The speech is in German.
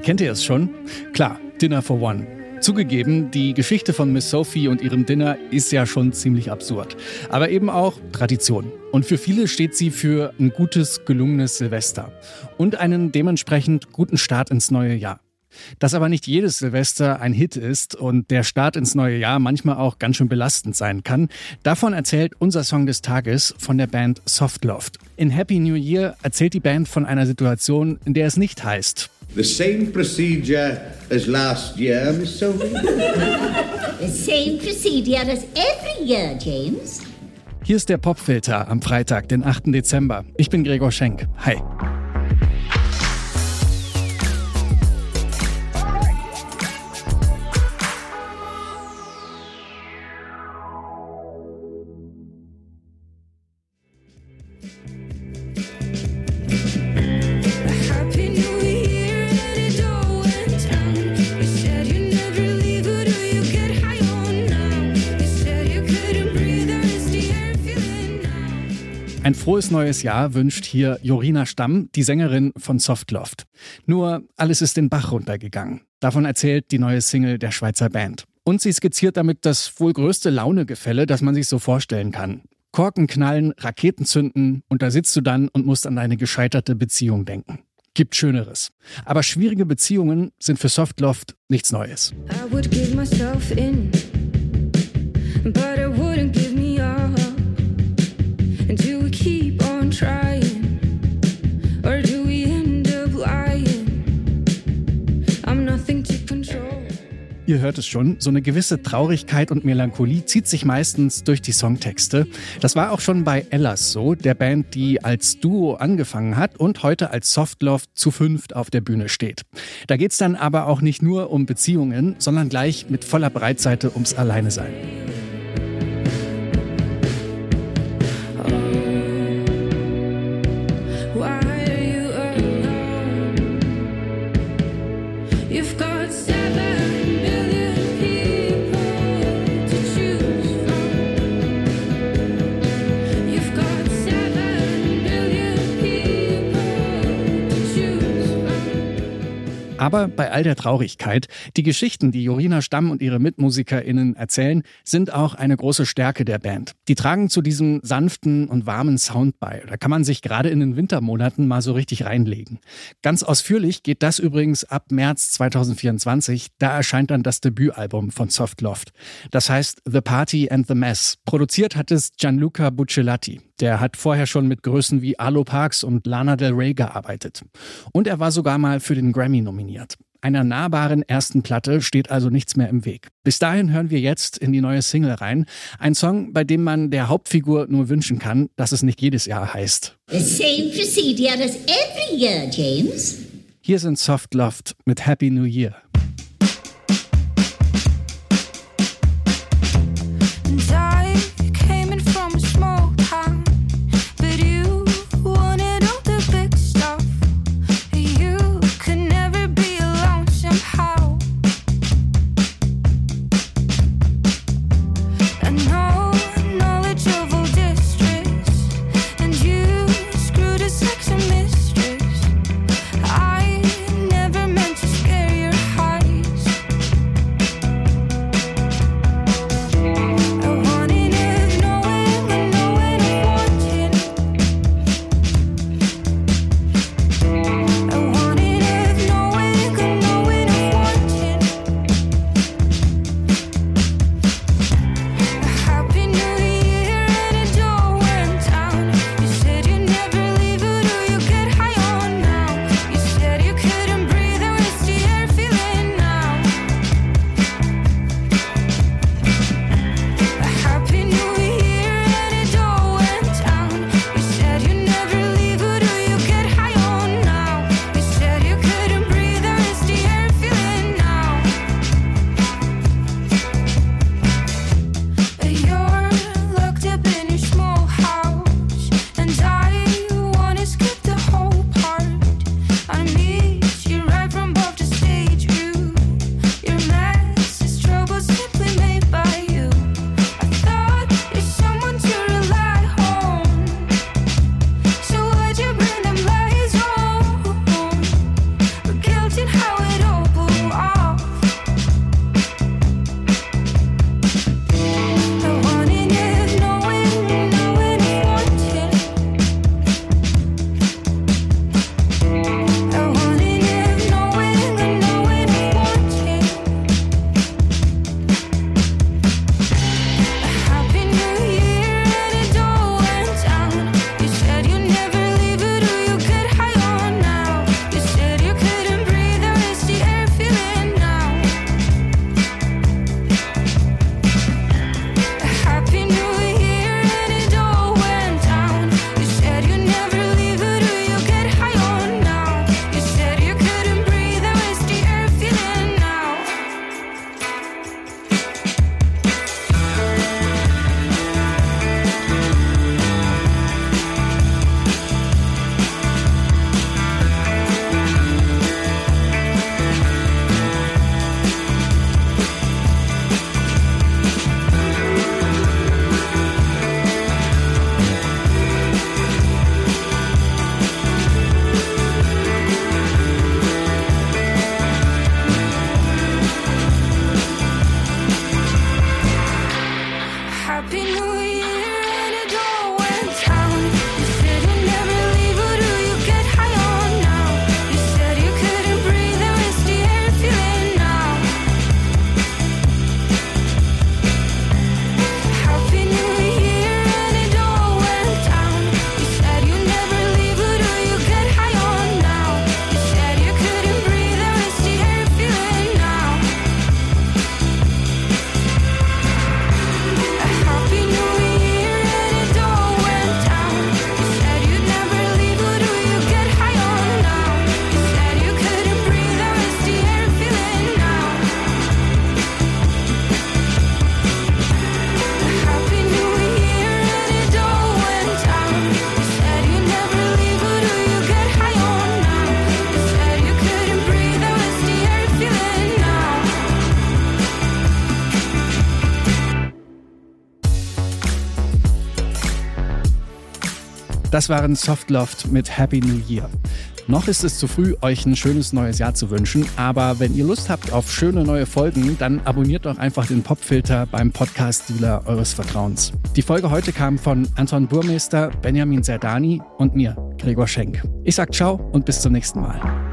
Erkennt ihr es schon? Klar, Dinner for One. Zugegeben, die Geschichte von Miss Sophie und ihrem Dinner ist ja schon ziemlich absurd. Aber eben auch Tradition. Und für viele steht sie für ein gutes, gelungenes Silvester. Und einen dementsprechend guten Start ins neue Jahr. Dass aber nicht jedes Silvester ein Hit ist und der Start ins neue Jahr manchmal auch ganz schön belastend sein kann, davon erzählt unser Song des Tages von der Band Softloft. In Happy New Year erzählt die Band von einer Situation, in der es nicht heißt. The same procedure as last year, Miss Sophie? The same procedure as every year, James. Hier ist der Popfilter am Freitag, den 8. Dezember. Ich bin Gregor Schenk. Hi. Ein frohes neues Jahr wünscht hier Jorina Stamm, die Sängerin von Softloft. Nur alles ist den Bach runtergegangen. Davon erzählt die neue Single der Schweizer Band. Und sie skizziert damit das wohl größte Launegefälle, das man sich so vorstellen kann. Korken knallen, Raketen zünden und da sitzt du dann und musst an deine gescheiterte Beziehung denken. Gibt Schöneres. Aber schwierige Beziehungen sind für Softloft nichts Neues. I would give myself in, Ihr hört es schon, so eine gewisse Traurigkeit und Melancholie zieht sich meistens durch die Songtexte. Das war auch schon bei Ellas so, der Band, die als Duo angefangen hat und heute als Softloft zu fünft auf der Bühne steht. Da geht's dann aber auch nicht nur um Beziehungen, sondern gleich mit voller Breitseite ums Alleinesein. Aber bei all der Traurigkeit, die Geschichten, die Jorina Stamm und ihre MitmusikerInnen erzählen, sind auch eine große Stärke der Band. Die tragen zu diesem sanften und warmen Sound bei. Da kann man sich gerade in den Wintermonaten mal so richtig reinlegen. Ganz ausführlich geht das übrigens ab März 2024. Da erscheint dann das Debütalbum von Softloft. Das heißt The Party and the Mess. Produziert hat es Gianluca Buccellati. Der hat vorher schon mit Größen wie Arlo Parks und Lana Del Rey gearbeitet. Und er war sogar mal für den Grammy nominiert. Einer nahbaren ersten Platte steht also nichts mehr im Weg. Bis dahin hören wir jetzt in die neue Single rein. Ein Song, bei dem man der Hauptfigur nur wünschen kann, dass es nicht jedes Jahr heißt. The same procedure as every year, James. Hier sind Soft Loft mit Happy New Year. Das waren Softloft mit Happy New Year. Noch ist es zu früh, euch ein schönes neues Jahr zu wünschen, aber wenn ihr Lust habt auf schöne neue Folgen, dann abonniert doch einfach den Popfilter beim Podcast-Dealer eures Vertrauens. Die Folge heute kam von Anton Burmeister, Benjamin Serdani und mir, Gregor Schenk. Ich sag ciao und bis zum nächsten Mal.